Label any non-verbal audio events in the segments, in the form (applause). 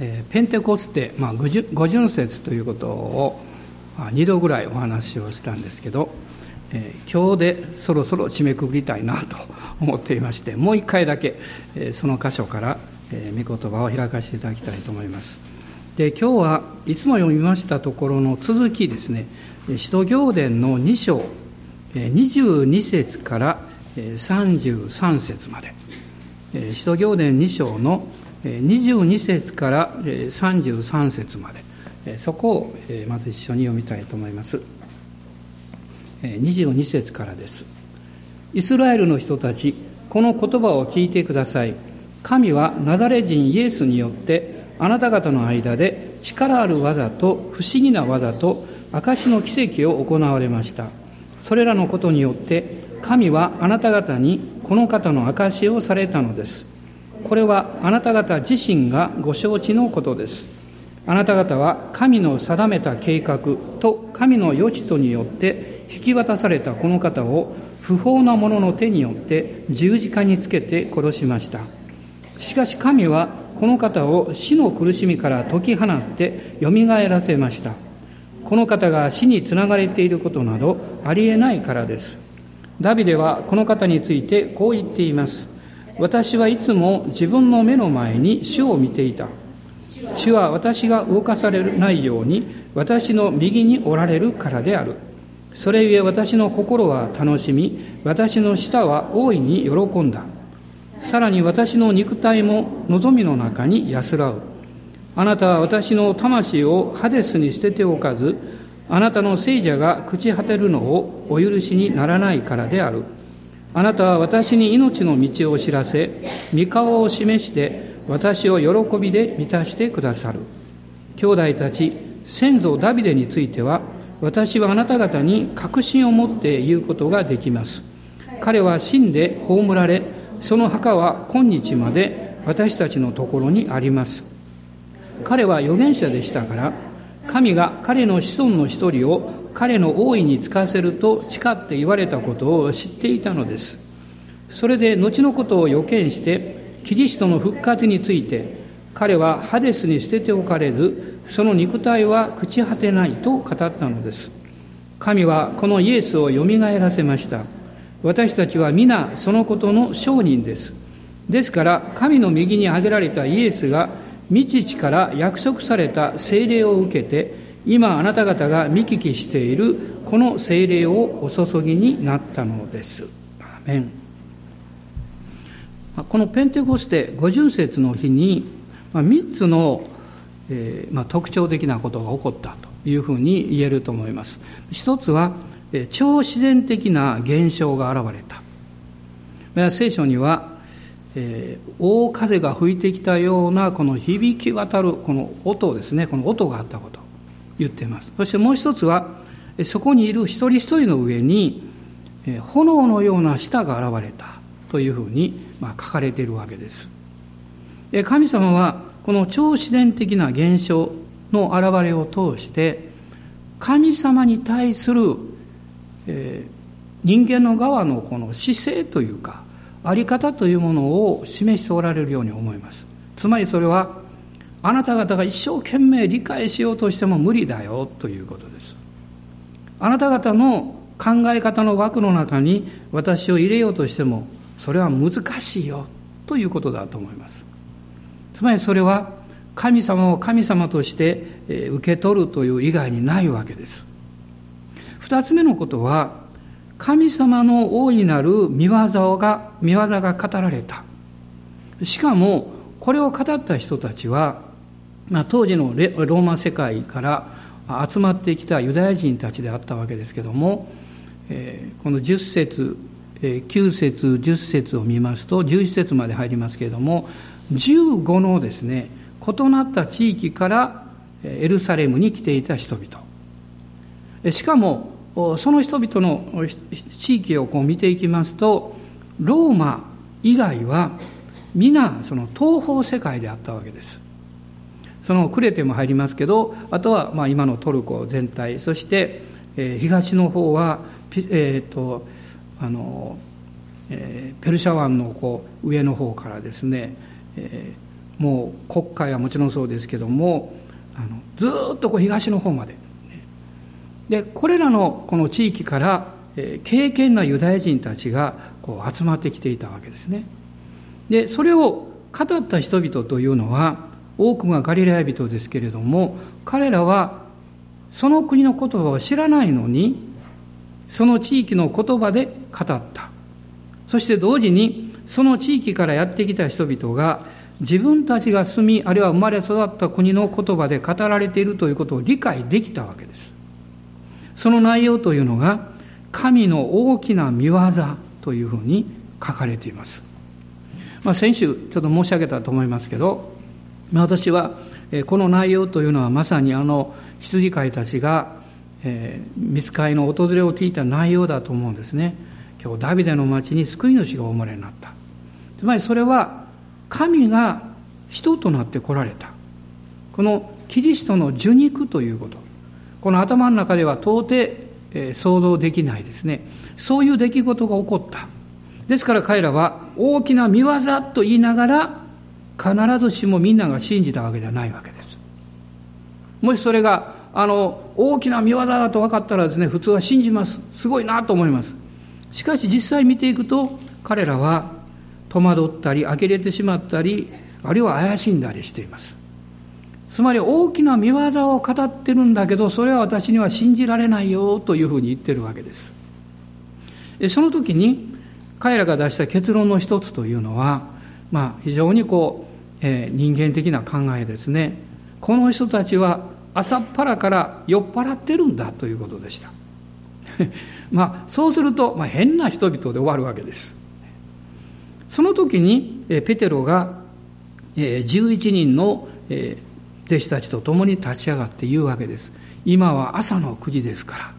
えー、ペンテコステ、まあ、五巡節ということを、まあ、2度ぐらいお話をしたんですけど、えー、今日でそろそろ締めくくりたいなと思っていましてもう一回だけ、えー、その箇所から、えー、御言葉を開かせていただきたいと思います。で今日はいつも読みましたところの続きですね。使徒行伝の2章22節から33節まで。使徒行伝2章の22節から33節まで。そこをまず一緒に読みたいと思います。22節からです。イスラエルの人たちこの言葉を聞いてください。神はナザレ人イエスによってあなた方の間で力ある技と不思議な技と証の奇跡を行われました。それらのことによって神はあなた方にこの方の証しをされたのです。これはあなた方自身がご承知のことです。あなた方は神の定めた計画と神の余地とによって引き渡されたこの方を不法な者の手によって十字架につけて殺しました。しかし神はこの方を死の苦しみから解き放ってよみがえらせました。この方が死につながれていることなどありえないからです。ダビデはこの方についてこう言っています。私はいつも自分の目の前に主を見ていた。主は私が動かされないように私の右におられるからである。それゆえ私の心は楽しみ私の舌は大いに喜んだ。さらに私の肉体も望みの中に安らう。あなたは私の魂をハデスに捨てておかずあなたの聖者が朽ち果てるのをお許しにならないからである。あなたは私に命の道を知らせ、御顔を示して私を喜びで満たしてくださる。兄弟たち、先祖ダビデについては、私はあなた方に確信を持って言うことができます。彼は死んで葬られ、その墓は今日まで私たちのところにあります。彼は預言者でしたから、神が彼の子孫の一人を彼の王位につかせると誓って言われたことを知っていたのです。それで後のことを予見してキリストの復活について彼はハデスに捨てておかれずその肉体は朽ち果てないと語ったのです。神はこのイエスをよみがえらせました。私たちは皆そのことの証人です。ですから神の右に挙げられたイエスが未知から約束された聖霊を受けて今あなた方が見聞きしているこの聖霊をお注ぎになったのです。アメンこのペンテコステ五巡節の日に3つの、えーまあ、特徴的なことが起こったというふうに言えると思います。一つは超自然的な現象が現れた。聖書にはえー、大風が吹いてきたようなこの響き渡るこの音ですねこの音があったこと言っています。そしてもう一つはそこにいる一人一人の上に炎のような舌が現れたというふうに、書かれているわけです。神様はこの超自然的な現象の現れを通して神様に対する、人間の側のこの姿勢というかあり方というものを示しておられるように思います。つまりそれはあなた方が一生懸命理解しようとしても無理だよということです。あなた方の考え方の枠の中に私を入れようとしてもそれは難しいよということだと思います。つまりそれは神様を神様として受け取るという以外にないわけです。二つ目のことは神様の大いなる見業が、見業が語られた。しかも、これを語った人たちは、まあ、当時のローマ世界から集まってきたユダヤ人たちであったわけですけども、えー、この10節、えー、9節10節を見ますと11節まで入りますけれども15のですね異なった地域からエルサレムに来ていた人々。しかもその人々の地域をこう見ていきますとローマ以外は皆その東方世界であったわけです。そのクレテも入りますけどあとはまあ今のトルコ全体そして、え東の方はえーとあのえー、ペルシャ湾のこう上の方からですね、えーもう国会はもちろんそうですけどもあのずっとこう東の方まででこれらのこの地域から敬虔なユダヤ人たちがこう集まってきていたわけですね。でそれを語った人々というのは多くがガリラヤ人ですけれども彼らはその国の言葉を知らないのにその地域の言葉で語った。そして同時にその地域からやってきた人々が自分たちが住みあるいは生まれ育った国の言葉で語られているということを理解できたわけです。その内容というのが神の大きな見業というふうに書かれています、まあ、先週ちょっと申し上げたと思いますけど私はこの内容というのはまさにあの羊飼いたちがえー、見つかりの訪れを聞いた内容だと思うんですね。今日ダビデの町に救い主がお生まれになった。つまりそれは神が人となって来られた。このキリストの受肉ということ。この頭の中では到底、想像できないですね。そういう出来事が起こった。ですから彼らは大きな見業と言いながら必ずしもみんなが信じたわけではないわけです。もしそれがあの大きな見業だと分かったらですね普通は信じます。すごいなと思います。しかし実際見ていくと彼らは戸惑ったり呆れてしまったりあるいは怪しんだりしています。つまり大きな見業を語ってるんだけどそれは私には信じられないよというふうに言ってるわけです。その時に彼らが出した結論の一つというのは、まあ、非常にこう、えー、人間的な考えですね。この人たちは朝っぱらから酔っ払ってるんだということでした。(laughs) まあそうすると、まあ、変な人々で終わるわけです。その時にえペテロが11人のえ弟子たちと共に立ち上がって言うわけです。今は朝の9時ですから。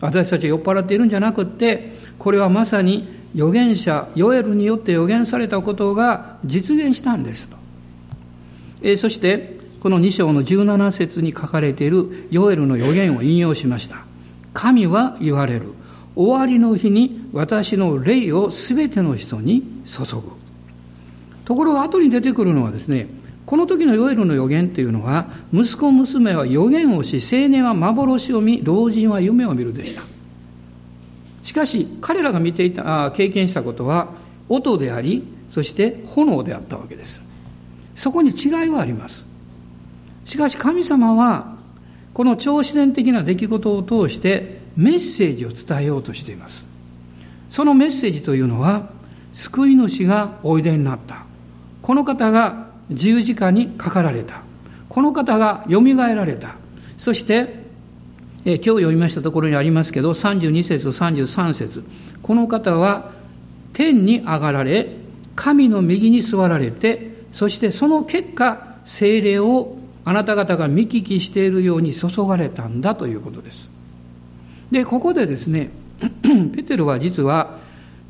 私たちは酔っ払っているんじゃなくってこれはまさに預言者ヨエルによって預言されたことが実現したんですとそしてこの2章の17節に書かれているヨエルの予言を引用しました。神は言われる。終わりの日に私の霊をすべての人に注ぐ。ところが後に出てくるのはですね、この時のヨエルの予言というのは、息子娘は予言をし、青年は幻を見、老人は夢を見るでした。しかし、彼らが見ていた、経験したことは、音であり、そして炎であったわけです。そこに違いはあります。しかし神様はこの超自然的な出来事を通してメッセージを伝えようとしていますそのメッセージというのは救い主がおいでになったこの方が十字架にかかられたこの方がよみがえられたそしてえ今日読みましたところにありますけど32節と33節この方は天に上がられ神の右に座られてそしてその結果精霊をあなた方が見聞きしているように注がれたんだということです。で、ここでですね、(clears throat) ペテロは実は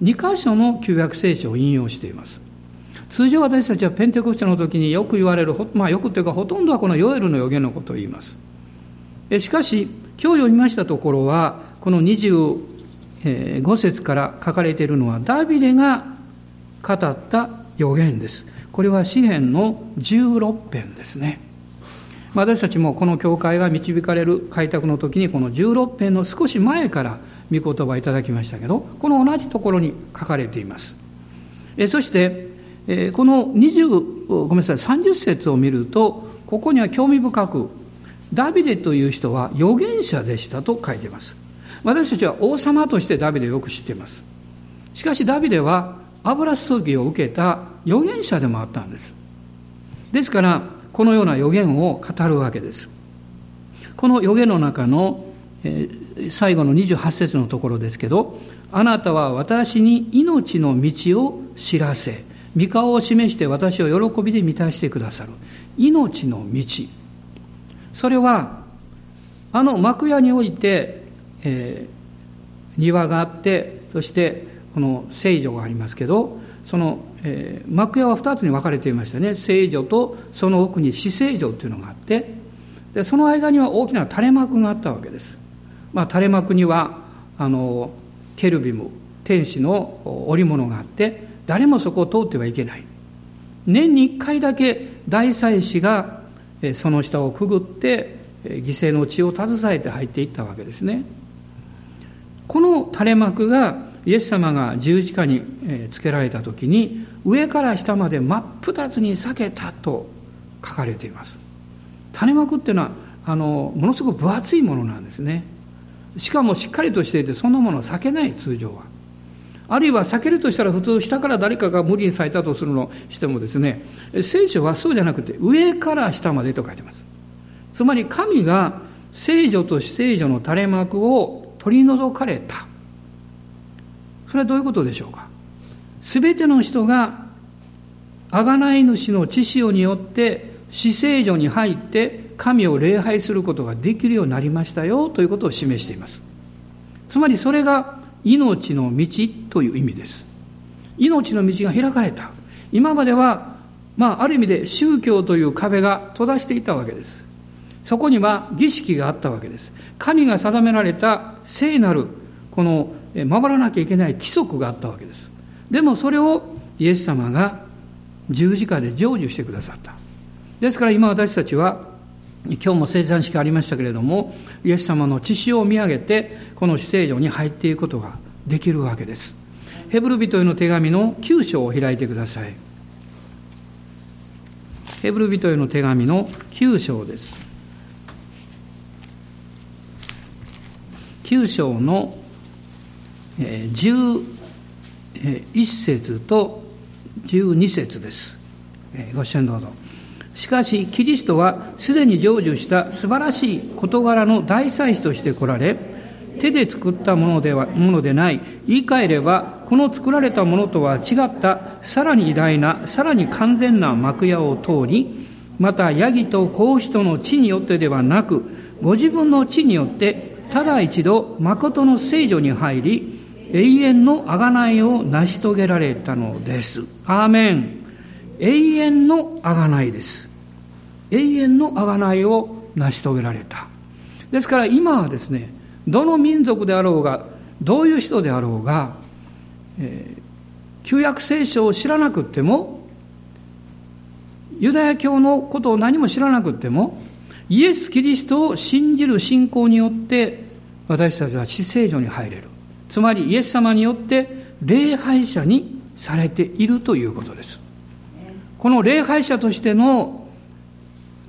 2箇所の旧約聖書を引用しています。通常私たちはペンテコステの時によく言われる、まあよくというかほとんどはこのヨエルの予言のことを言います。しかし、今日読みましたところは、この25節から書かれているのはダビデが語った予言です。これは詩篇の16編ですね。私たちもこの教会が導かれる開拓の時にこの16編の少し前から御言葉いただきましたけどこの同じところに書かれていますそしてこの20ごめんなさい30節を見るとここには興味深くダビデという人は預言者でしたと書いています私たちは王様としてダビデをよく知っていますしかしダビデは油注ぎを受けた預言者でもあったんですですからこのような予言を語るわけです。この予言の中の、最後の28節のところですけど、あなたは私に命の道を知らせ、御顔を示して私を喜びで満たしてくださる。命の道。それは、あの幕屋において、えー、庭があって、そしてこの聖女がありますけど、そのえー、幕屋は2つに分かれていましたね。聖女とその奥に死聖女というのがあってでその間には大きな垂れ幕があったわけです、まあ、垂れ幕にはあのケルビム天使の織物があって誰もそこを通ってはいけない。年に1回だけ大祭司がその下をくぐって犠牲の血を携えて入っていったわけですね。この垂れ幕がイエス様が十字架につけられた時に上から下まで真っ二つに裂けたと書かれています。垂れ幕っていうのはあのものすごく分厚いものなんですね。しかもしっかりとしていてそんなものを避けない通常は。あるいは避けるとしたら普通下から誰かが無理に咲いたとするのしてもですね聖書はそうじゃなくて上から下までと書いてます。つまり神が聖女と死聖女の垂れ幕を取り除かれた。それはどういうことでしょうか？全ての人が贖い主の知潮によって死聖女に入って神を礼拝することができるようになりましたよということを示しています。つまりそれが命の道という意味です。命の道が開かれた。今まではまあある意味で宗教という壁が閉ざしていたわけです。そこには儀式があったわけです。神が定められた聖なるこの守らなきゃいけない規則があったわけです。でもそれをイエス様が十字架で成就してくださった。ですから今私たちは今日も生産式ありましたけれどもイエス様の血潮を見上げてこの死聖所に入っていくことができるわけです。ヘブル人への手紙の9章を開いてください。ヘブル人への手紙の9章です。9章の11節と12節です。ご視聴どうぞ。しかしキリストはすでに成就した素晴らしい事柄の大祭司として来られ手で作ったものではものでない言い換えればこの作られたものとは違ったさらに偉大なさらに完全な幕屋を通りまたヤギと子牛との地によってではなくご自分の地によってただ一度誠の聖女に入り永遠の贖いを成し遂げられたのです。アーメン。永遠の贖いです。永遠の贖いを成し遂げられた。ですから今はですね、どの民族であろうが、どういう人であろうが、えー、旧約聖書を知らなくても、ユダヤ教のことを何も知らなくても、イエス・キリストを信じる信仰によって、私たちは死聖所に入れる。つまりイエス様によって礼拝者にされているということです。この礼拝者としての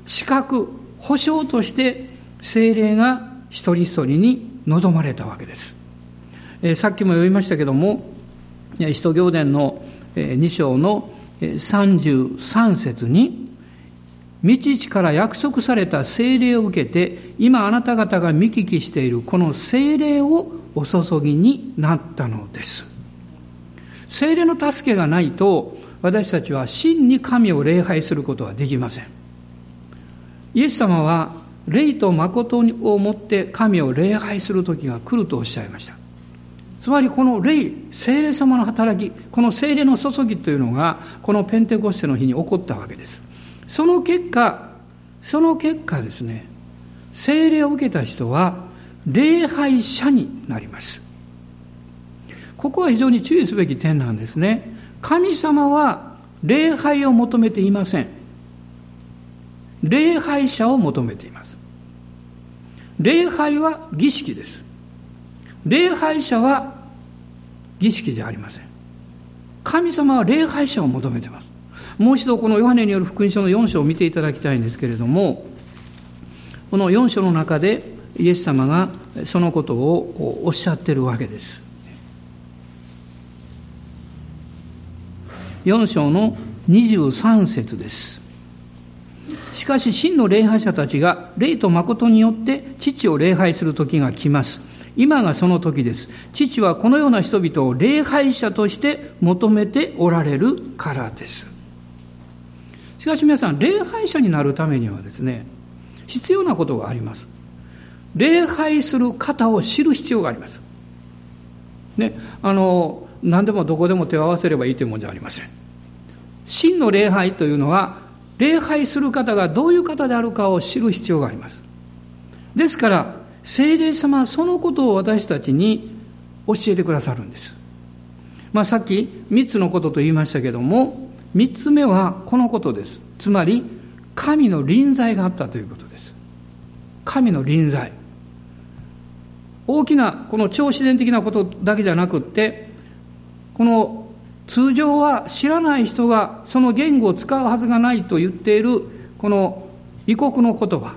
資格、保証として精霊が一人一人に望まれたわけです。えー、さっきも読みましたけども、使徒行伝の2章の33節に、道地から約束された精霊を受けて、今あなた方が見聞きしているこの精霊をお注ぎになったのです。精霊の助けがないと、私たちは真に神を礼拝することはできません。イエス様は霊と誠をもって神を礼拝する時が来るとおっしゃいました。つまりこの霊、聖霊様の働き、この聖霊の注ぎというのが、このペンテコステの日に起こったわけです。その結果、その結果ですね、聖霊を受けた人は、礼拝者になります。ここは非常に注意すべき点なんですね。神様は礼拝を求めていません。礼拝者を求めています。礼拝は儀式です。礼拝者は儀式じゃありません。神様は礼拝者を求めています。もう一度このヨハネによる福音書の4章を見ていただきたいんですけれども、この4章の中でイエス様がそのことをおっしゃってるわけです。4章の23節です。しかし真の礼拝者たちが霊と誠によって父を礼拝する時が来ます。今がその時です。父はこのような人々を礼拝者として求めておられるからです。しかし皆さん、礼拝者になるためにはですね、必要なことがあります。礼拝する方を知る必要があります。ね、あの、何でもどこでも手を合わせればいいというものじゃありません。真の礼拝というのは、礼拝する方がどういう方であるかを知る必要があります。ですから、聖霊様はそのことを私たちに教えてくださるんです。まあ、さっき3つのことと言いましたけども、三つ目はこのことですつまり神の臨在があったということです神の臨在大きなこの超自然的なことだけじゃなくってこの通常は知らない人がその言語を使うはずがないと言っているこの異国の言葉。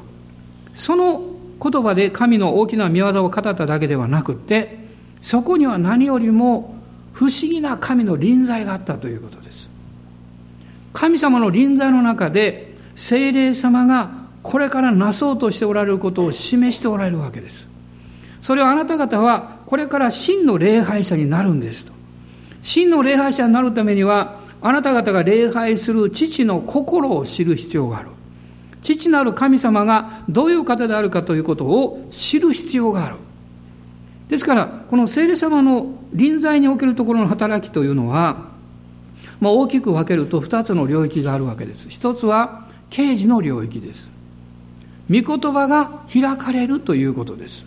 その言葉で神の大きな見業を語っただけではなくてそこには何よりも不思議な神の臨在があったということです。神様の臨在の中で精霊様がこれからなそうとしておられることを示しておられるわけです。それをあなた方はこれから真の礼拝者になるんですと。真の礼拝者になるためには、あなた方が礼拝する父の心を知る必要がある。父なる神様がどういう方であるかということを知る必要がある。ですから、この聖霊様の臨在におけるところの働きというのは、まあ、大きく分けると2つの領域があるわけです。一つは刑事の領域です。御言葉が開かれるということです。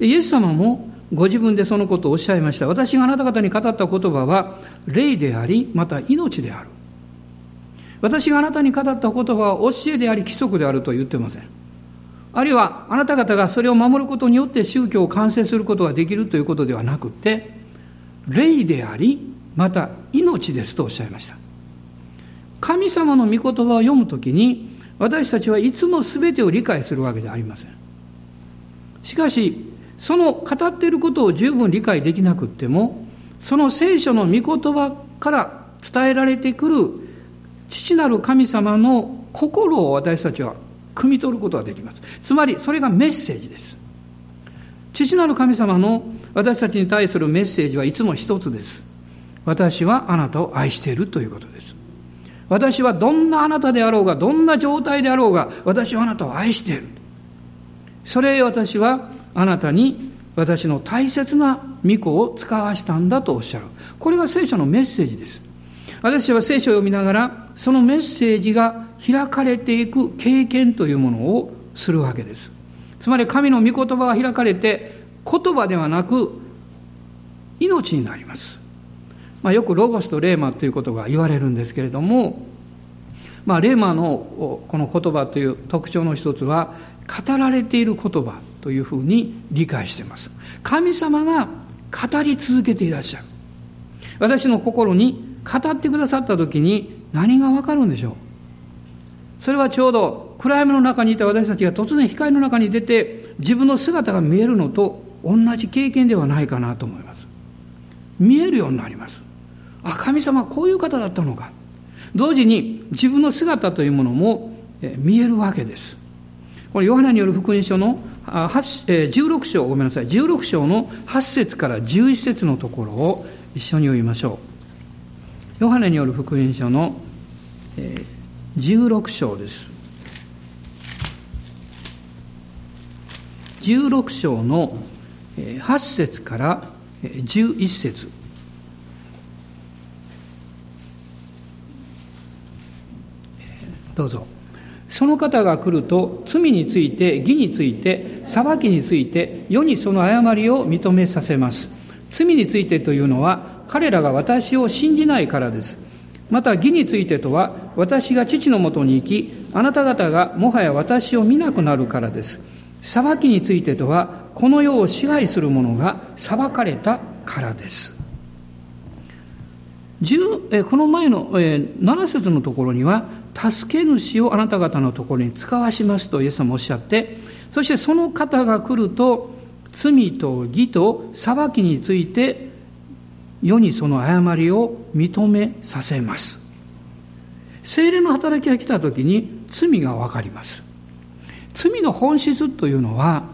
イエス様もご自分でそのことをおっしゃいました。私があなた方に語った言葉は、霊であり、また命である。私があなたに語った言葉は教えであり規則であると言ってません。あるいはあなた方がそれを守ることによって宗教を完成することができるということではなくて、霊であり、また命ですとおっしゃいました。神様の御言葉を読むときに、私たちはいつも全てを理解するわけではありません。しかし、その語っていることを十分理解できなくても、その聖書の御言葉から伝えられてくる父なる神様の心を私たちは汲み取ることができます。つまり、それがメッセージです。父なる神様の私たちに対するメッセージはいつも一つです。私はあなたを愛しているということです。私はどんなあなたであろうが、どんな状態であろうが、私はあなたを愛している。それ私はあなたに私の大切な御子を使わしたんだとおっしゃる。これが聖書のメッセージです。私は聖書を読みながら、そのメッセージが開かれていく経験というものをするわけです。つまり神の御言葉が開かれて、言葉ではなく、命になります。まあ、よくロゴスとレーマということが言われるんですけれども、まあ、レーマのこの言葉という特徴の一つは、語られている言葉というふうに理解しています。神様が語り続けていらっしゃる。私の心に語ってくださった時に何がわかるんでしょう。それはちょうど暗闇の中にいた私たちが突然光の中に出て自分の姿が見えるのと同じ経験ではないかなと思います。見えるようになります。あ神様はこういう方だったのか。同時に自分の姿というものも見えるわけです。これヨハネによる福音書の16章ごめんなさい。16章の8節から11節のところを一緒に読みましょう。ヨハネによる福音書の16章です。16章の8節から11節。どうぞ。その方が来ると罪について義について裁きについて世にその誤りを認めさせます。罪についてというのは彼らが私を信じないからです。また義についてとは私が父のもとに行きあなた方がもはや私を見なくなるからです。裁きについてとはこの世を支配する者が裁かれたからです。この前の7節のところには助け主をあなた方のところに使わしますとイエス様おっしゃってそしてその方が来ると罪と義と裁きについて世にその誤りを認めさせます。精霊の働きが来た時に罪が分かります。罪の本質というのは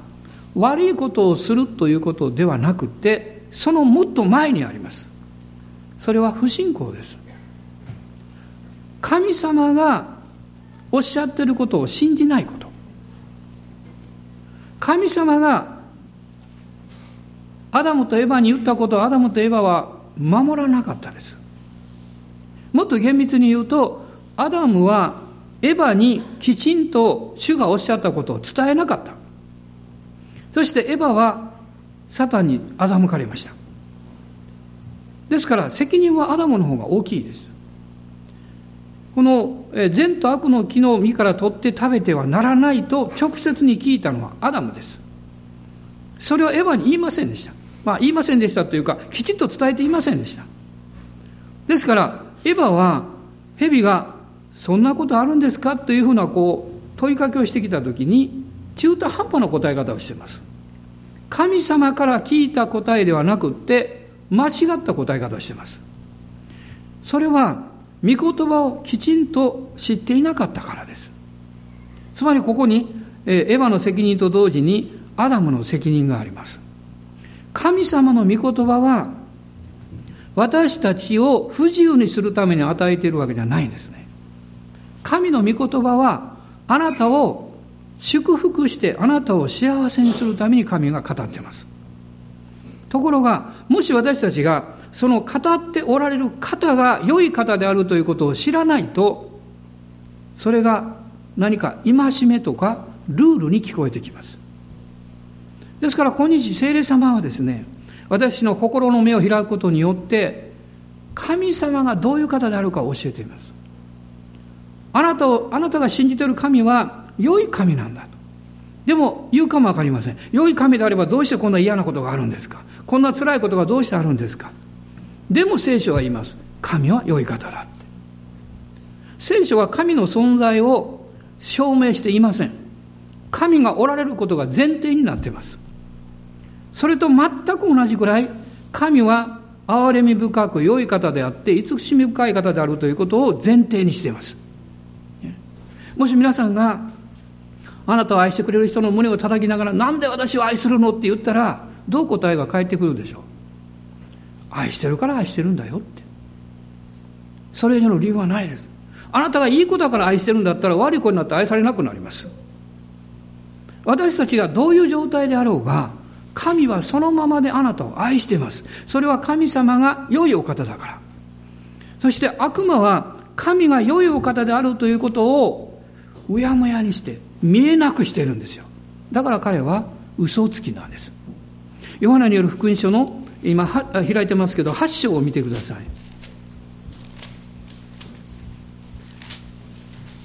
悪いことをするということではなくてそのもっと前にあります。それは不信仰です。神様がおっしゃってることを信じないこと。神様がアダムとエバに言ったことをアダムとエバは守らなかったです。もっと厳密に言うとアダムはエバにきちんと主がおっしゃったことを伝えなかった。そしてエバはサタンに欺かれました。ですから責任はアダムの方が大きいです。この善と悪の木の実から取って食べてはならないと直接に聞いたのはアダムです。それをエヴァに言いませんでした。まあ言いませんでしたというか、きちっと伝えていませんでした。ですから、エヴァは蛇がそんなことあるんですか？というふうなこう問いかけをしてきたときに中途半端な答え方をしています。神様から聞いた答えではなくって間違った答え方をしています。それは御言葉をきちんと知っていなかったからです。つまりここにエヴァの責任と同時にアダムの責任があります。神様の御言葉は私たちを不自由にするために与えているわけじゃないんですね。神の御言葉はあなたを祝福してあなたを幸せにするために神が語っています。ところが、もし私たちがその語っておられる方が良い方であるということを知らないと、それが何か戒めとかルールに聞こえてきます。ですから今日聖霊様はですね、私の心の目を開くことによって、神様がどういう方であるかを教えています。あなたを、あなたが信じている神は良い神なんだと。でも言うかもわかりません。良い神であればどうしてこんな嫌なことがあるんですかこんな辛いことがどうしてあるんですかでも聖書は言います。神は良い方だって。聖書は神の存在を証明していません。神がおられることが前提になっています。それと全く同じくらい、神は憐れみ深く良い方であって、慈しみ深い方であるということを前提にしています。もし皆さんが、あなたを愛してくれる人の胸を叩きながら、なんで私を愛するのって言ったら、どう答えが返ってくるでしょう？愛してるから愛してるんだよって。それ以上の理由はないです。あなたがいい子だから愛してるんだったら悪い子になって愛されなくなります。私たちがどういう状態であろうが、神はそのままであなたを愛しています。それは神様が良いお方だから。そして悪魔は神が良いお方であるということをうやむやにして見えなくしてるんですよ。だから彼は嘘つきなんです。ヨハナによる福音書の今開いてますけど8章を見てください。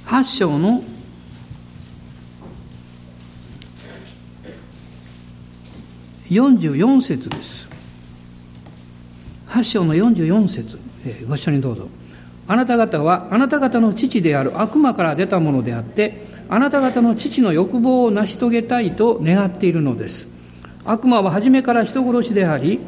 8章の44節です。8章の44節、えご一緒にどうぞ。あなた方はあなた方の父である悪魔から出たものであってあなた方の父の欲望を成し遂げたいと願っているのです。悪魔は初めから人殺しであり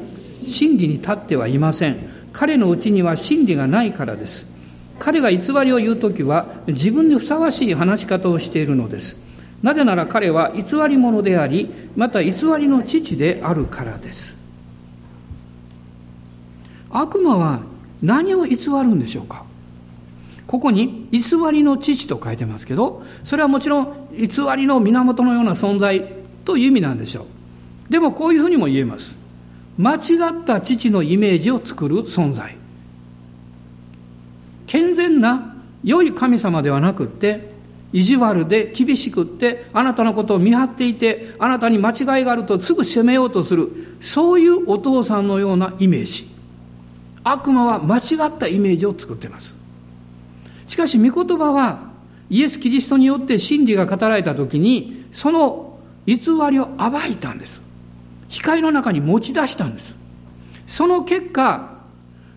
真理に立ってはいません。彼のうちには真理がないからです。彼が偽りを言う時は自分にふさわしい話し方をしているのです。なぜなら彼は偽り者でありまた偽りの父であるからです。悪魔は何を偽るんでしょうか？ここに偽りの父と書いてますけどそれはもちろん偽りの源のような存在という意味なんでしょう。でもこういうふうにも言えます。間違った父のイメージを作る存在。健全な良い神様ではなくって意地悪で厳しくってあなたのことを見張っていてあなたに間違いがあるとすぐ責めようとするそういうお父さんのようなイメージ。悪魔は間違ったイメージを作っています。しかし御言葉はイエス・キリストによって真理が語られた時にその偽りを暴いたんです。光の中に持ち出したんです。その結果、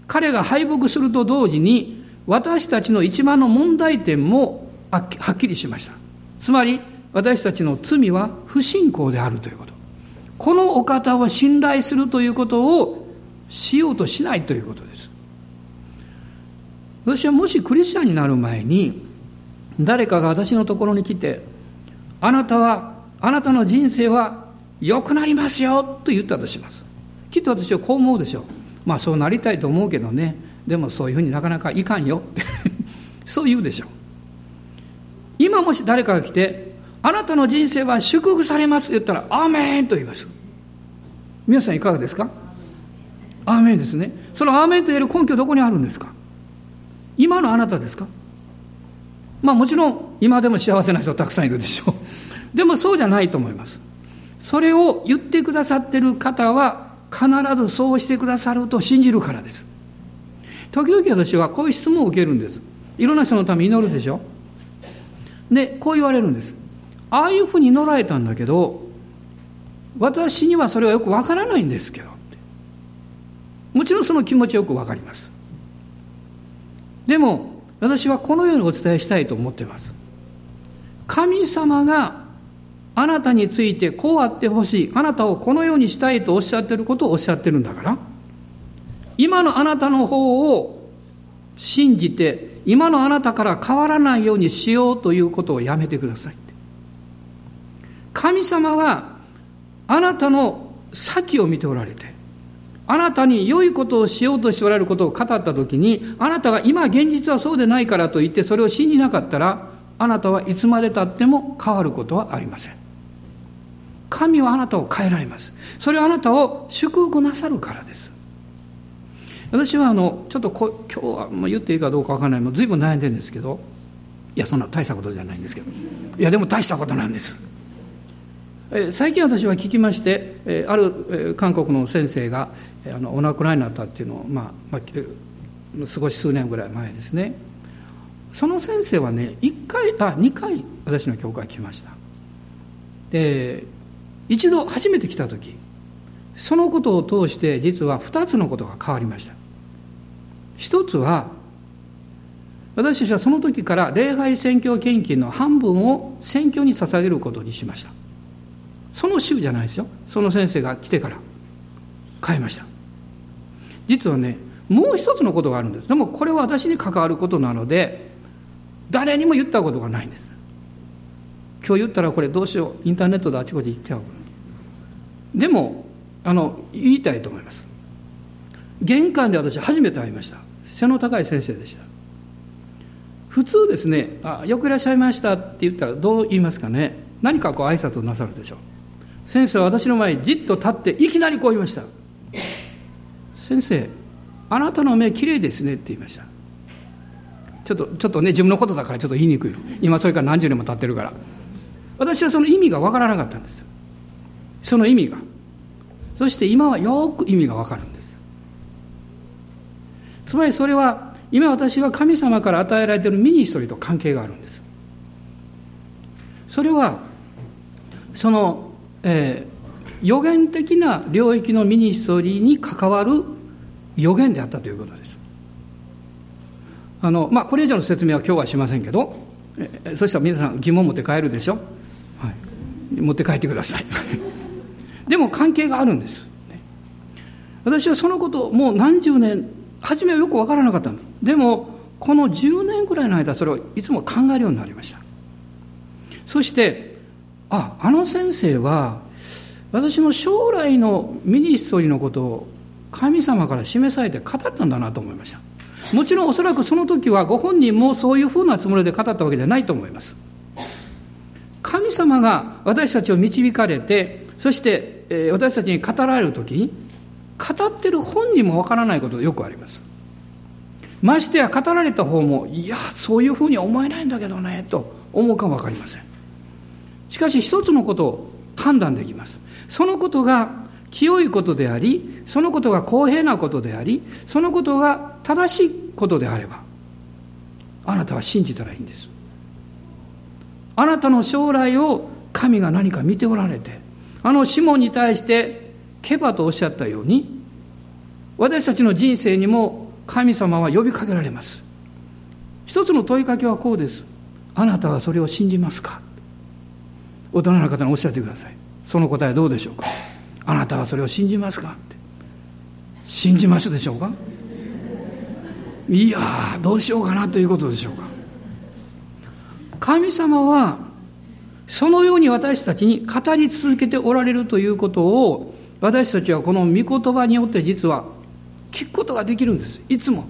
彼が敗北すると同時に、私たちの一番の問題点もはっきりしました。つまり、私たちの罪は不信仰であるということ。このお方を信頼するということをしようとしないということです。私はもしクリスチャンになる前に、誰かが私のところに来て、あなたは、あなたの人生は良くなりますよと言ったとします。きっと私はこう思うでしょう。まあそうなりたいと思うけどね。でもそういうふうになかなかいかんよって。(laughs) そう言うでしょう。今もし誰かが来てあなたの人生は祝福されますと言ったらアーメンと言います。皆さんいかがですか？アーメンですね。そのアーメンと言える根拠どこにあるんですか？今のあなたですか？まあもちろん今でも幸せな人たくさんいるでしょう。でもそうじゃないと思います。それを言ってくださってる方は必ずそうしてくださると信じるからです。時々私はこういう質問を受けるんです。いろんな人のために祈るでしょ。でこう言われるんです。ああいうふうに祈られたんだけど私にはそれはよくわからないんですけどもちろんその気持ちよくわかります。でも私はこのようにお伝えしたいと思っています。神様があなたについてこうあってほしい。あなたをこのようにしたいとおっしゃってることをおっしゃってるんだから。今のあなたの方を信じて今のあなたから変わらないようにしようということをやめてください神様はあなたの先を見ておられてあなたに良いことをしようとしておられることを語った時にあなたが今現実はそうでないからと言ってそれを信じなかったらあなたはいつまでたっても変わることはありません。神はあなたを変えられます。それはあなたを祝福なさるからです。私はあのちょっとこ今日はもう言っていいかどうか分からない。もう随分悩んでるんですけど。いやそんな大したことじゃないんですけど。いやでも大したことなんです。最近私は聞きましてある韓国の先生があのお亡くなりになったっていうのを、まあまあ、少し数年ぐらい前ですね。その先生はね1回あ2回私の教会来ました。で一度初めて来た時そのことを通して実は2つのことが変わりました。一つは私たちはその時から礼拝宣教献金の半分を選挙に捧げることにしました。その週じゃないですよ。その先生が来てから変えました。実はねもう一つのことがあるんです。でもこれは私に関わることなので誰にも言ったことがないんです。今日言ったらこれどうしよう。インターネットであちこち行っちゃうでもあの言いたいと思います。玄関で私初めて会いました。背の高い先生でした。普通ですねあ「よくいらっしゃいました」って言ったらどう言いますかね。何かこう挨拶をなさるでしょう。先生は私の前にじっと立っていきなりこう言いました。先生あなたの目きれいですねって言いました。ちょっとちょっとね自分のことだからちょっと言いにくいの。今それから何十年も経ってるから。私はその意味がわからなかったんです。その意味が。そして今はよく意味がわかるんです。つまりそれは今私が神様から与えられている ministry と関係があるんです。それはその、えー、予言的な領域の ministry に関わる予言であったということです。あのまあ、これ以上の説明は今日はしませんけど、えそしたら皆さん疑問持って帰るでしょ、はい、持って帰ってください。でも関係があるんです。私はそのことをもう何十年、初めはよく分からなかったんです。でも、この10年ぐらいの間、それをいつも考えるようになりました。そして、あ、あの先生は、私の将来のミニストリーのことを神様から示されて語ったんだなと思いましたもちろんおそらくその時はご本人もそういうふうなつもりで語ったわけじゃないと思います神様が私たちを導かれてそしてえ私たちに語られる時語ってる本人もわからないことよくあります。ましてや語られた方もいやそういうふうには思えないんだけどねと思うかも分かりません。しかし一つのことを判断できます。そのことが清いことでありそのことが公平なことでありそのことが正しいことであればあなたは信じたらいいんです。あなたの将来を神が何か見ておられてあのシモンに対してケバとおっしゃったように私たちの人生にも神様は呼びかけられます。一つの問いかけはこうです。あなたはそれを信じますか？大人の方におっしゃってください。その答えどうでしょうか？あなたはそれを信じますか？って。信じますでしょうか？いやどうしようかなということでしょうか？神様はそのように私たちに語り続けておられるということを私たちはこの御言葉によって実は聞くことができるんです。いつも。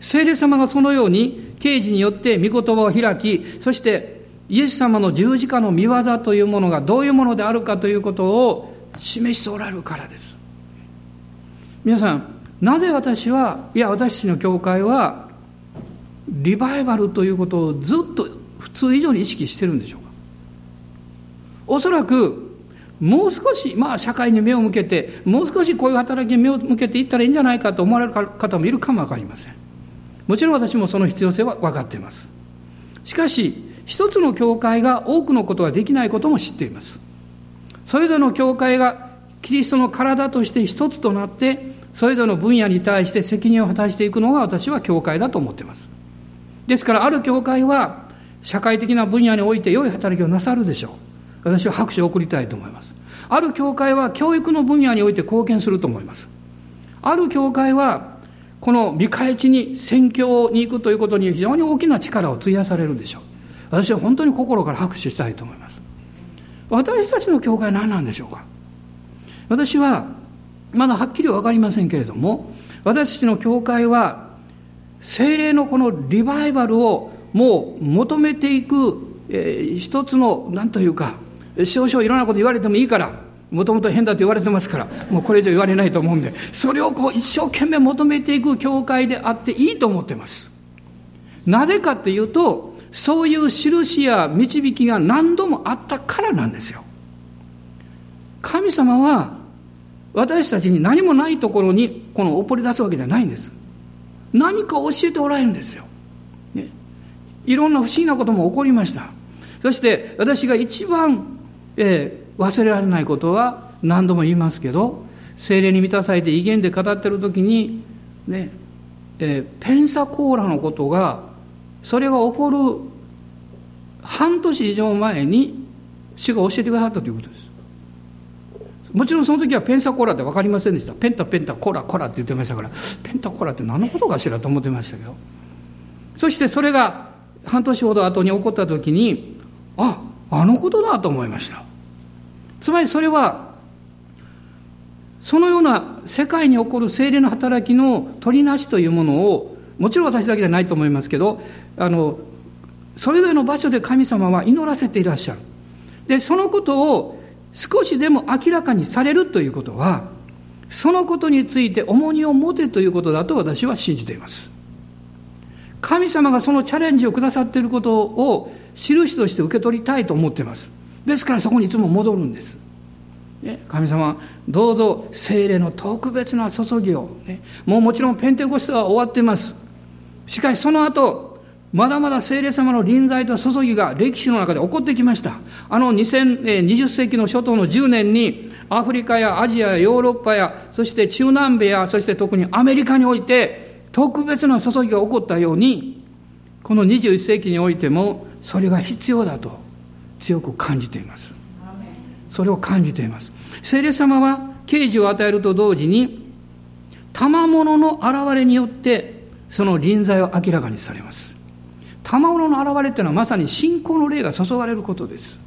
聖霊様がそのように刑事によって御言葉を開きそしてイエス様の十字架の見業というものがどういうものであるかということを示しておられるからです。皆さんなぜ私はいや私たちの教会はリバイバルということをずっと普通以上に意識してるんでしょう。おそらくもう少し、まあ、社会に目を向けてもう少しこういう働きに目を向けていったらいいんじゃないかと思われる方もいるかも分かりません。もちろん私もその必要性は分かっています。しかし一つの教会が多くのことができないことも知っています。それぞれの教会がキリストの体として一つとなってそれぞれの分野に対して責任を果たしていくのが私は教会だと思っています。ですからある教会は社会的な分野において良い働きをなさるでしょう。私は拍手を送りたいと思います。ある教会は教育の分野において貢献すると思います。ある教会はこの見返しに宣教に行くということに非常に大きな力を費やされるでしょう。私は本当に心から拍手したいと思います。私たちの教会は何なんでしょうか。私はまだはっきり分かりませんけれども私たちの教会は精霊のこのリバイバルをもう求めていく、えー、一つの何というか少々いろんなこと言われてもいいからもともと変だと言われてますからもうこれ以上言われないと思うんでそれをこう一生懸命求めていく教会であっていいと思ってます。なぜかっていうとそういう印や導きが何度もあったからなんですよ。神様は私たちに何もないところにこの怒り出すわけじゃないんです。何か教えておられるんですよ、ね、いろんな不思議なことも起こりました。そして私が一番、えー、忘れられないことは何度も言いますけど精霊に満たされて威厳で語ってる時にね、えー、ペンサコーラのことがそれが起こる半年以上前に主が教えてくださったということです。もちろんその時はペンサコーラって分かりませんでした。ペンタペンタコーラコーラって言ってましたからペンタコーラって何のことかしらと思ってましたけど。そしてそれが半年ほど後に起こった時にあっあのことだと思いました。つまりそれはそのような世界に起こる精霊の働きの取りなしというものをもちろん私だけじゃないと思いますけどあのそれぞれの場所で神様は祈らせていらっしゃる。でそのことを少しでも明らかにされるということはそのことについて重荷を持てということだと私は信じています。神様がそのチャレンジをくださっていることを印として受け取りたいと思っています。ですからそこにいつも戻るんです、ね、神様どうぞ精霊の特別な注ぎを、ね、もうもちろんペンテコステは終わっています。しかしその後まだまだ聖霊様の臨在と注ぎが歴史の中で起こってきました。あの2020世紀の初頭の10年に、アフリカやアジアやヨーロッパや、そして中南米や、そして特にアメリカにおいて、特別な注ぎが起こったように、この21世紀においても、それが必要だと強く感じています。それを感じています。聖霊様は啓示を与えると同時に、賜物の現れによって、その臨在を明らかにされます。賜物の現れっていうのはまさに信仰の霊が注がれることです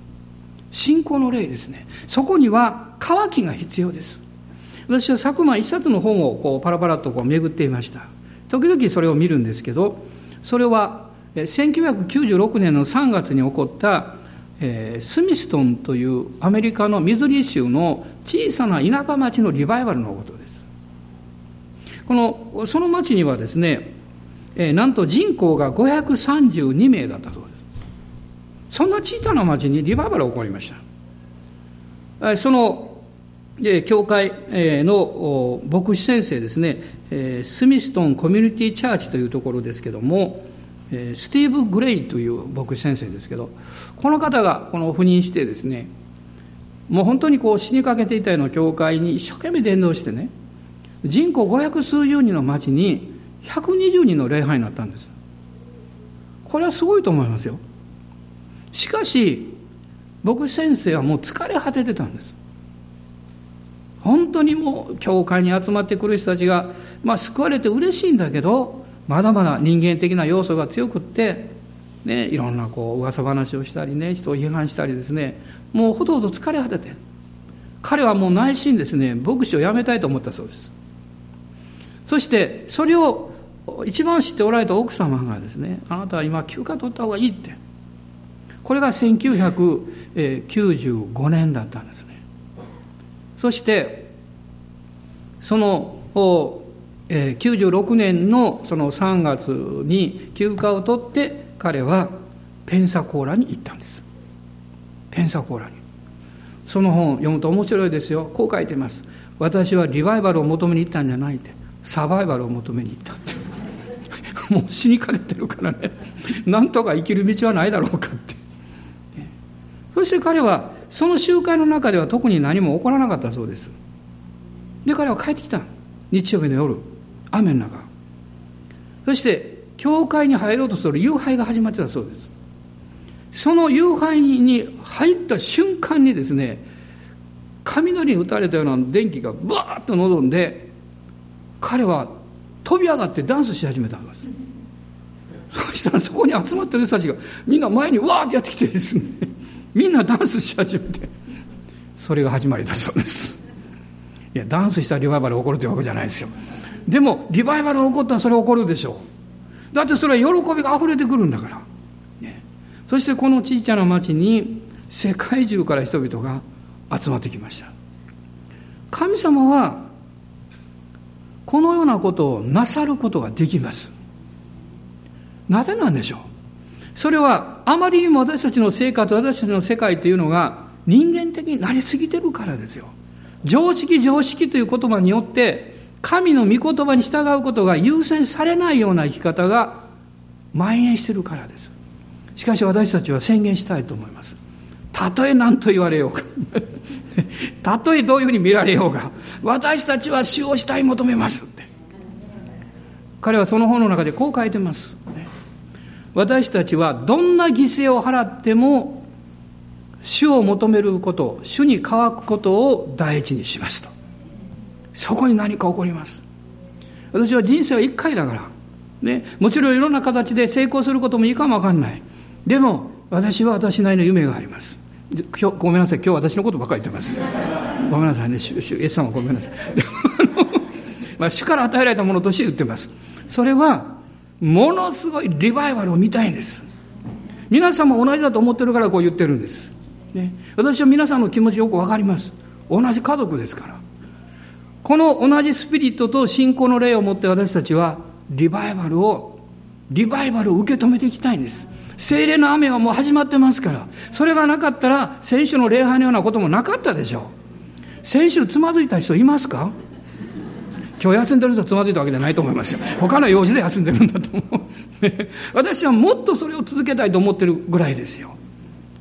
信仰の霊ですねそこには渇きが必要です私は昨晩一冊の本をこうパラパラとこう巡っていました時々それを見るんですけどそれは1996年の3月に起こった、えー、スミストンというアメリカのミズリー州の小さな田舎町のリバイバルのことです。このその町にはですねえー、なんと人口が532名だったそうです。そんな小さな町にリバイバルが起こりました、えー、その、えー、教会、えー、の牧師先生ですね、えー、スミストンコミュニティチャーチというところですけども、スティーブ・グレイという牧師先生ですけどこの方がこの赴任してですねもう本当にこう死にかけていたような教会に一生懸命伝道してね人口500数十人の町に120人の礼拝になったんです。これはすごいと思いますよ。しかし牧師先生はもう疲れ果ててたんです。本当にもう教会に集まってくる人たちが、まあ、救われて嬉しいんだけどまだまだ人間的な要素が強くって、ね、いろんなこう噂話をしたりね人を批判したりですねもうほとんど疲れ果てて彼はもう内心ですね牧師を辞めたいと思ったそうです。そしてそれを一番知っておられた奥様がですねあなたは今休暇取った方がいいってこれが1995年だったんですね。そしてその96年のその3月に休暇を取って彼はペンサコーラに行ったんです。ペンサコーラに。その本を読むと面白いですよ。こう書いてます。私はリバイバルを求めに行ったんじゃないって。サバイバルを求めに行ったって。(laughs) もう死にかけてるからね。なんとか生きる道はないだろうかって。そして彼はその集会の中では特に何も起こらなかったそうです。で彼は帰ってきた。日曜日の夜。雨の中。そして教会に入ろうとする夕拝が始まってたそうです。その夕拝に入った瞬間にですね雷に打たれたような電気がバーッと望んで彼は飛び上がってダンスし始めたんです。そしたらそこに集まってる人たちがみんな前にわーってやってきてですねみんなダンスし始めてそれが始まりだそうです。いやダンスしたらリバイバル起こるというわけじゃないですよ。でもリバイバルが起こったらそれ起こるでしょう。だってそれは喜びが溢れてくるんだから。そしてこの小さな町に世界中から人々が集まってきました。神様はこのようなことをなさることができます。なぜなんでしょう？それはあまりにも私たちの生活私たちの世界というのが人間的になりすぎてるからですよ。常識常識という言葉によって神の御言葉に従うことが優先されないような生き方が蔓延してるからですしかし私たちは宣言したいと思います。たとえ何と言われようか。(laughs) たとえどういうふうに見られようが、私たちは死をしたい求めますって。彼はその本の中でこう書いてます。私たちはどんな犠牲を払っても主を求めること主に乾くことを第一にしますとそこに何か起こります。私は人生は一回だから、ね、もちろんいろんな形で成功することもいいかもわかんない。でも私は私なりの夢があります。今日ごめんなさい。今日私のことばっかり言ってます。ごめんなさいね。主主イエス様ごめんなさい。まあ主から与えられたものとして言ってます。それはものすごいリバイバルを見たいんです。皆さんも同じだと思ってるからこう言ってるんです、ね、私は皆さんの気持ちよく分かります。同じ家族ですから。この同じスピリットと信仰の霊を持って私たちはリバイバルをリバイバルを受け止めていきたいんです精霊の雨はもう始まってますから、それがなかったら、先週の礼拝のようなこともなかったでしょう。先週つまずいた人いますか？今日休んでる人はつまずいたわけじゃないと思いますよ。他の用事で休んでるんだと思う。私はもっとそれを続けたいと思ってるぐらいですよ。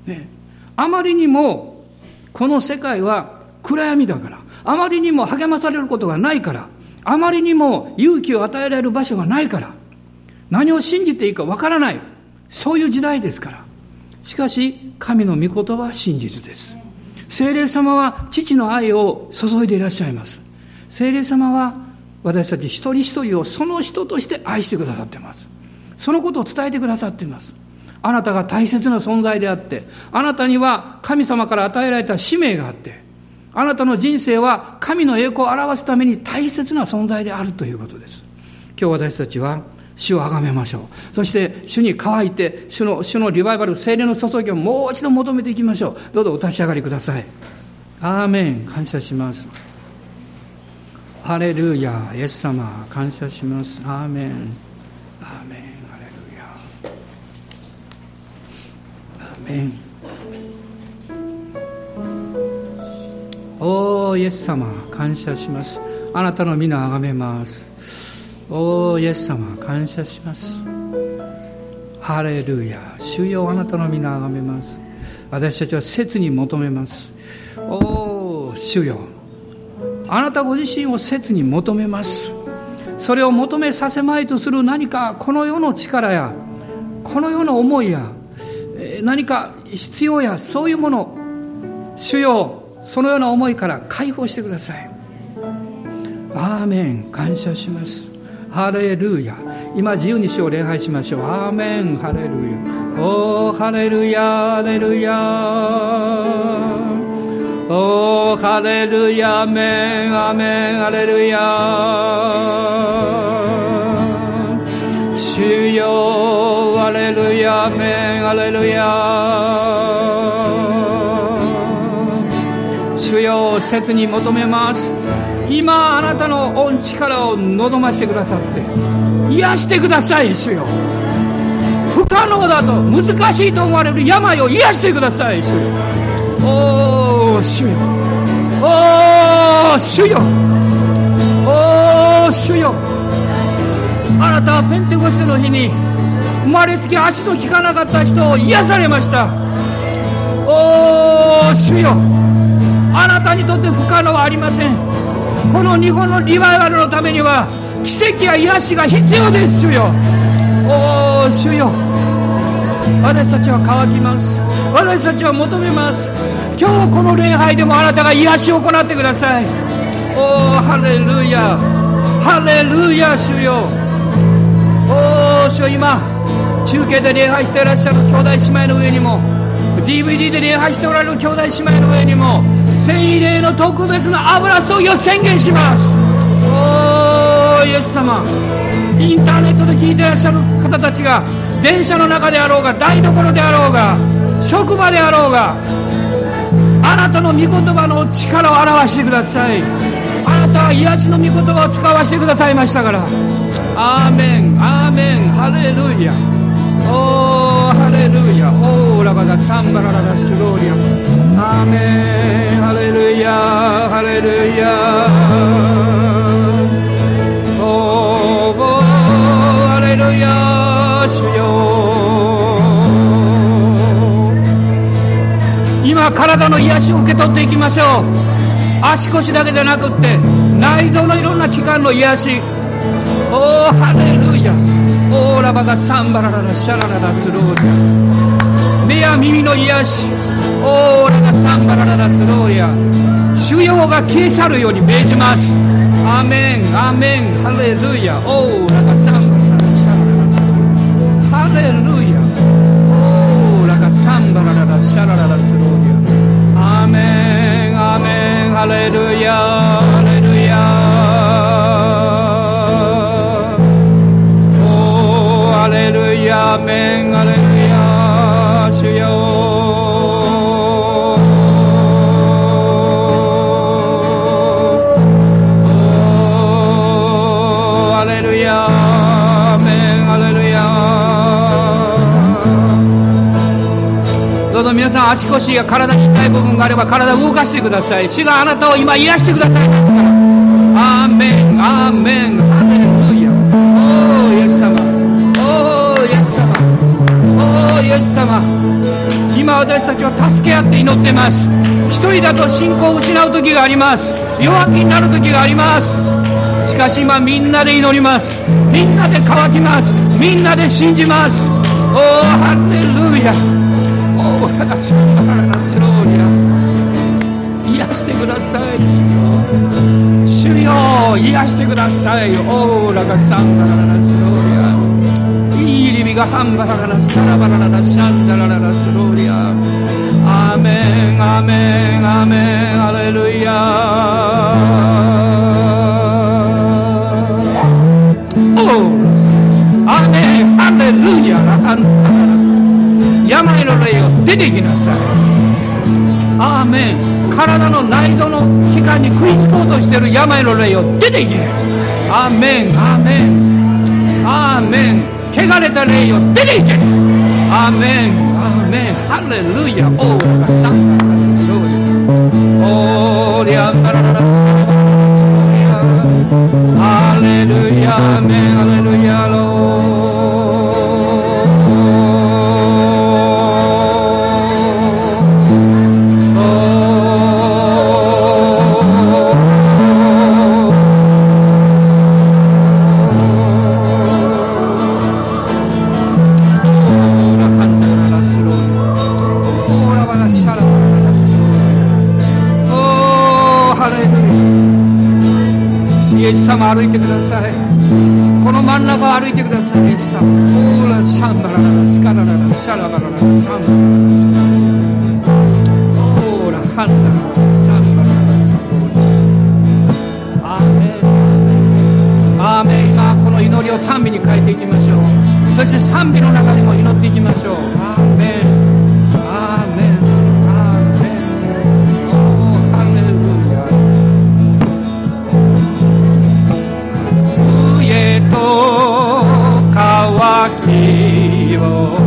ね、あまりにも、この世界は暗闇だから、あまりにも励まされることがないから、あまりにも勇気を与えられる場所がないから、何を信じていいかわからない。そういう時代ですから。しかし、神の御言葉は真実です。聖霊様は父の愛を注いでいらっしゃいます。聖霊様は私たち一人一人をその人として愛してくださっています。そのことを伝えてくださっています。あなたが大切な存在であって、あなたには神様から与えられた使命があって、あなたの人生は神の栄光を表すために大切な存在であるということです。今日私たちは主をあがめましょう。そして、主に乾いて、主の、主のリバイバル、精霊の注ぎをもう一度求めていきましょう。どうぞお立ち上がりください。アーメン。感謝します。ハレルヤ。イエス様、感謝します。アーメン。アーメン。ハレルヤ。アーメン。おー、イエス様、感謝します。あなたの皆あがめます。おイエス様感謝します。ハレルヤ。主よあなたの皆あがめます。私たちは切に求めます。おお主よ。あなたご自身を切に求めます。それを求めさせまいとする何かこの世の力やこの世の思いや何か必要やそういうもの。主よそのような思いから解放してください。アーメン。感謝します。ハレルヤ。今自由に主を礼拝しましょう。アーメン。ハレルヤ。おーハレルヤ。ハレルヤ。おーハレルヤ。アメン。アメン。ハレルヤ。主よ。ハレルヤ。アメン。ハレルヤ。切に求めます。今あなたの御力を望ましてくださって癒してください主よ。不可能だと難しいと思われる病を癒してください主よ。おお主よ。おお主よ。おお主よ。あなたはペンテコステの日に生まれつき足と効かなかった人を癒されました。おお主よ。あなたにとって不可能はありません。この日本のリバイバルのためには奇跡や癒しが必要です主よ。おお主よ。私たちは乾きます。私たちは求めます。今日この礼拝でもあなたが癒しを行ってください。おおハレルヤ。ハレルヤ主よ。おお主よ。今中継で礼拝していらっしゃる兄弟姉妹の上にも DVD で礼拝しておられる兄弟姉妹の上にも聖霊の特別な油注ぎを宣言します。おおイエス様。インターネットで聞いてらっしゃる方たちが電車の中であろうが台所であろうが職場であろうがあなたの御言葉の力を表してください。あなたは癒しの御言葉を使わせてくださいましたから。アーメンアーメンハレルヤ。おーハレルヤ。オーラバダサンバララダスローリア。アーメンハレルヤハレルヤおーハレルヤ主よ今体の癒しを受け取っていきましょう.足腰だけでなくって内臓のいろんな器官の癒しおーハレルヤオーラバがサンバラララシャラララスローリア目や耳の癒しオーラがサンバラララスローリア。腫瘍が消え去るように命じます。アメンアメン。ハレルヤ。オーラがサンバラララシャララスローリア。ハレルヤ。オーラがサンバラララシャラララスローリアメンアメン。ハレルヤ。ハレルヤ。おーハレルヤ。アメン。ハレルヤ。さん足腰や体に痛い部分があれば体を動かしてください。主があなたを今癒してくださいますから。アーメン。アーメン。ハレルヤ。おーイエス様。おーイエス様。おーイエス様。今私たちは助け合って祈ってます。一人だと信仰を失う時があります。弱気になる時があります。しかし今みんなで祈ります。みんなで乾きます。みんなで信じます。おーハレルヤ。オーラがサンバララスローリア癒してください。主よ癒してください。オーラがサンバララスローリア。いいリビがハンバララサラバララシャンダラララスローリアアメンアメンアメンハレルヤオーラアメンハレルヤラハンダララス病の霊を出てきなさい。アーメン。体の内臓の器官に食いつこうとしている病の霊を出て行け。アーメン。アーメン。アーメン。汚れた霊を出て行け。アーメン。アーメン。ハレルヤ。オーラサンバララスローリアオーリアンバラララスローリアハレルヤアーメンハレルヤ歩いてください。この真ん中を歩いてください。イエス様。オーラシャンバラララスカラララシャラバラララサンバラ。ラスオーラハンダララサンバラ。ララサアーメン。アーメン。今この祈りを賛美に変えていきましょう。そして賛美の中にも祈っていきましょう。アーメン。と乾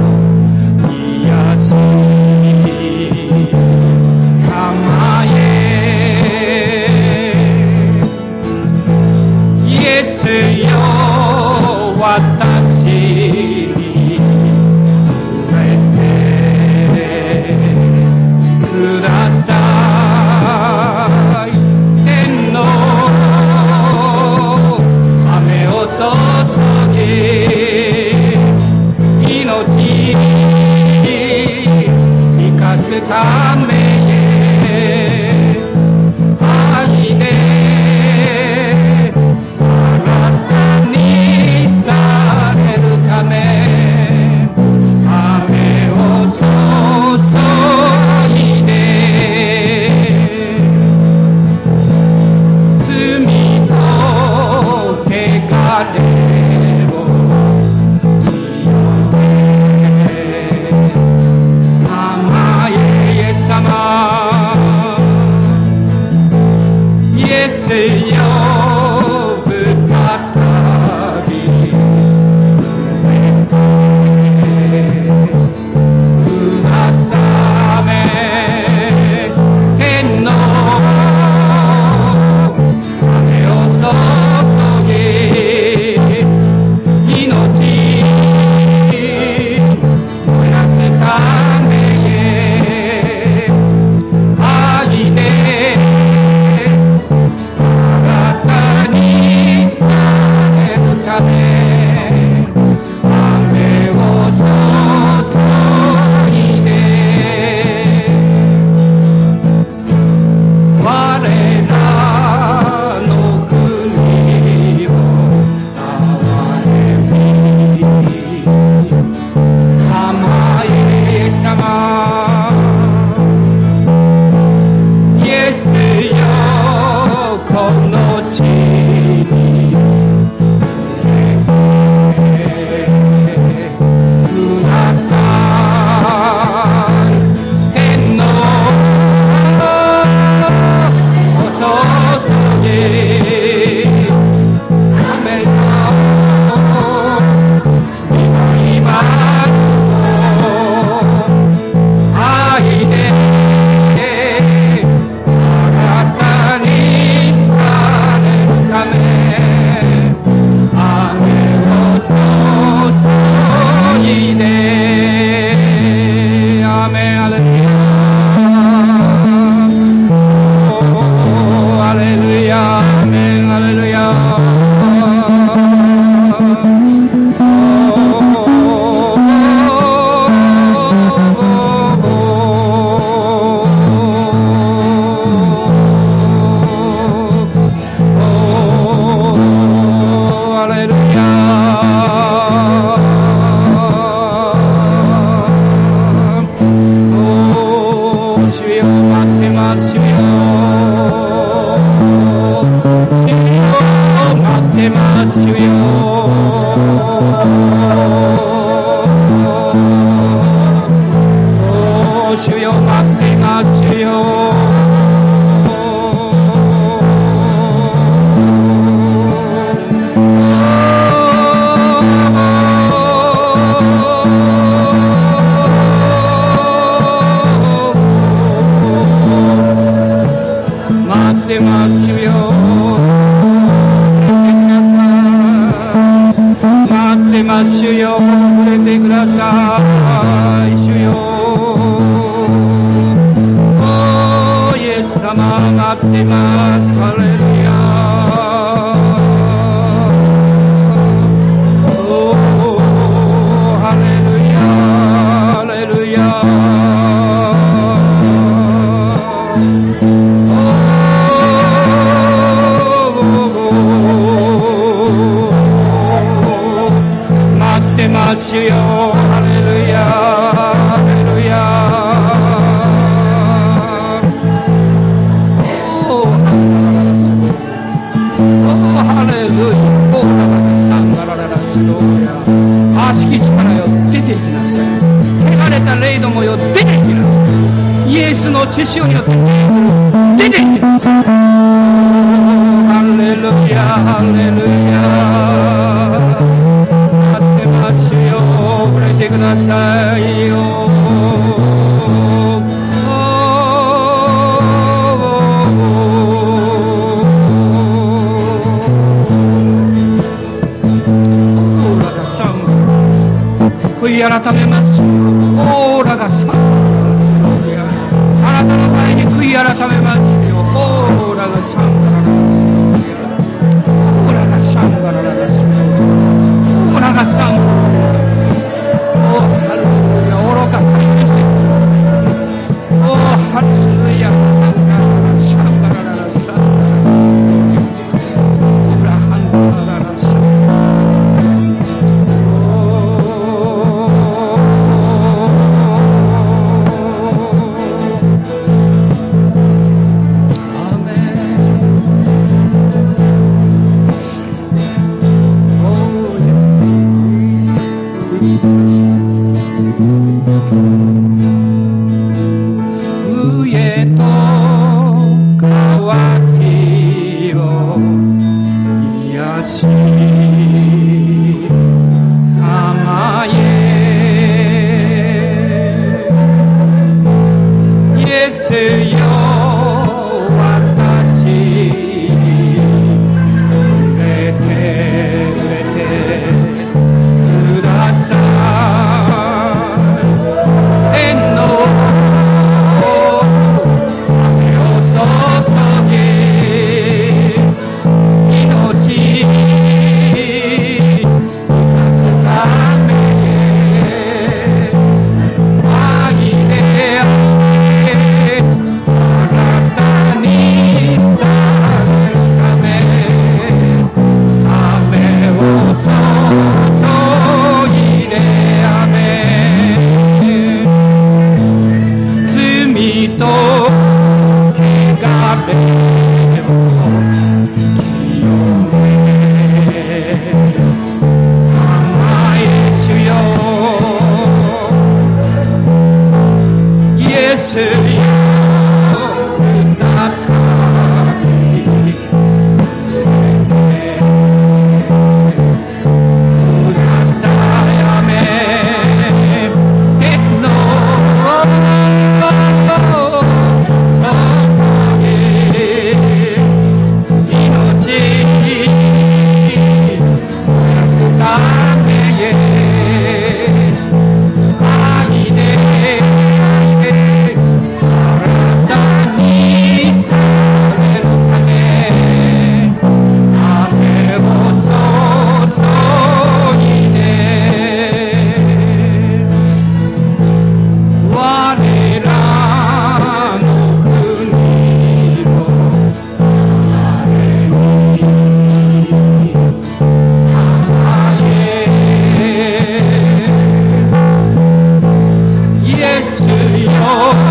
さ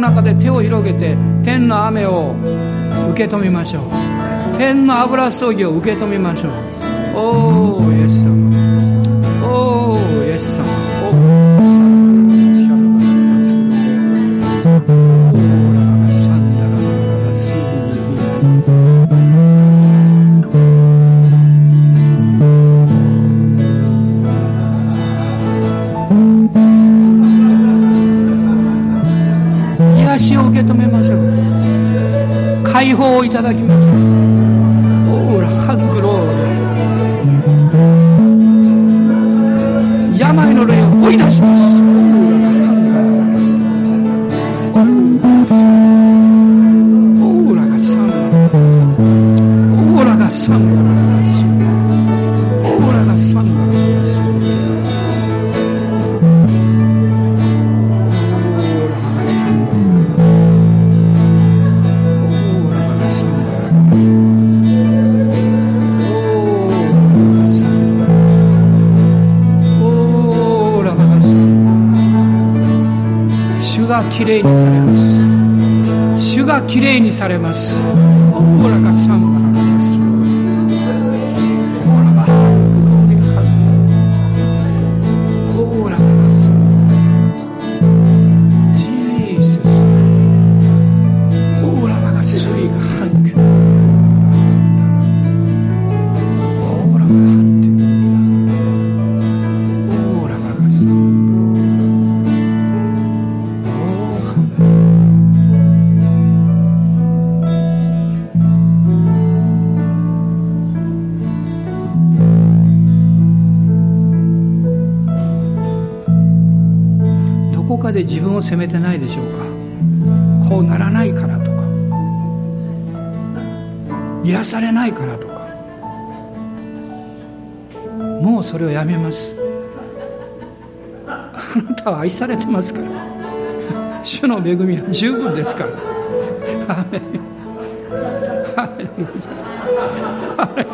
の中で手を広げて天の雨を受け止めましょう。天の油注ぎを受け止めましょう。おおイエス様。きれいにされます。主がきれいにされます。オラがサン。バを責めてないでしょうか。こうならないからとか。癒されないからとか。もうそれをやめます。あなたは愛されてますから。主の恵みは十分ですから。ハレルハレルハレル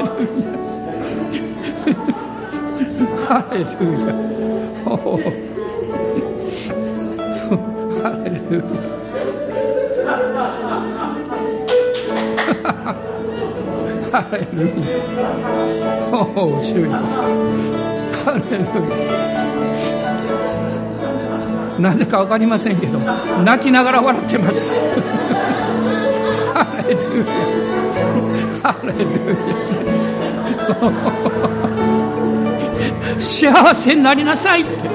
ハレルヤ。ハレルハレルヤ。おお主よハレルヤ。なぜか分かりませんけど泣きながら笑ってます。ハレルヤ。ハレルヤ。(laughs) 幸せになりなさいって。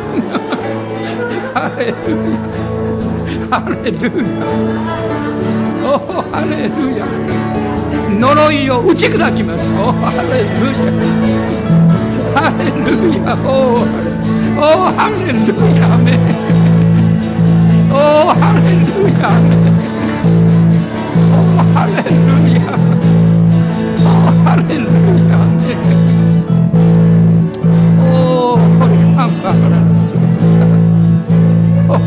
ハレルヤ。ハレルヤおハレルヤ呪いを打ち砕きますおハレルヤハレルヤおおハレルヤメおハレルヤメおハレルヤおハレルヤメおホリハンバランスおハレルヤ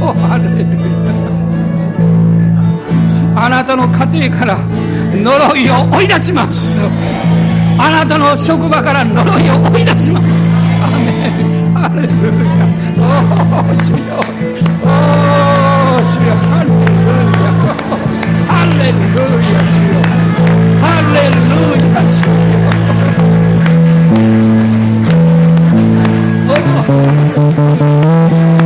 (laughs) あなたの家庭から呪いを追い出します。あなたの職場から呪いを追い出します。アメン。ハレルヤ。おお主よおお主よハレルヤ。ハレルヤ。主よハレルヤ。主よおお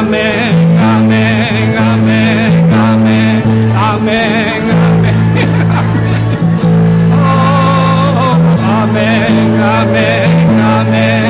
アメ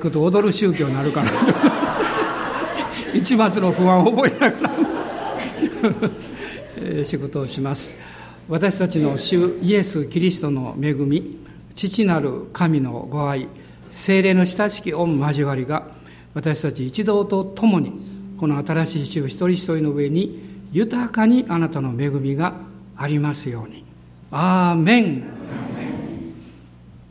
行くと踊る宗教になるかな (laughs) 一末の不安を覚えながら (laughs) 仕事をします。私たちの主イエス・キリストの恵み父なる神のご愛精霊の親しき御交わりが私たち一同と共にこの新しい主一人一人の上に豊かにあなたの恵みがありますように。アーメン。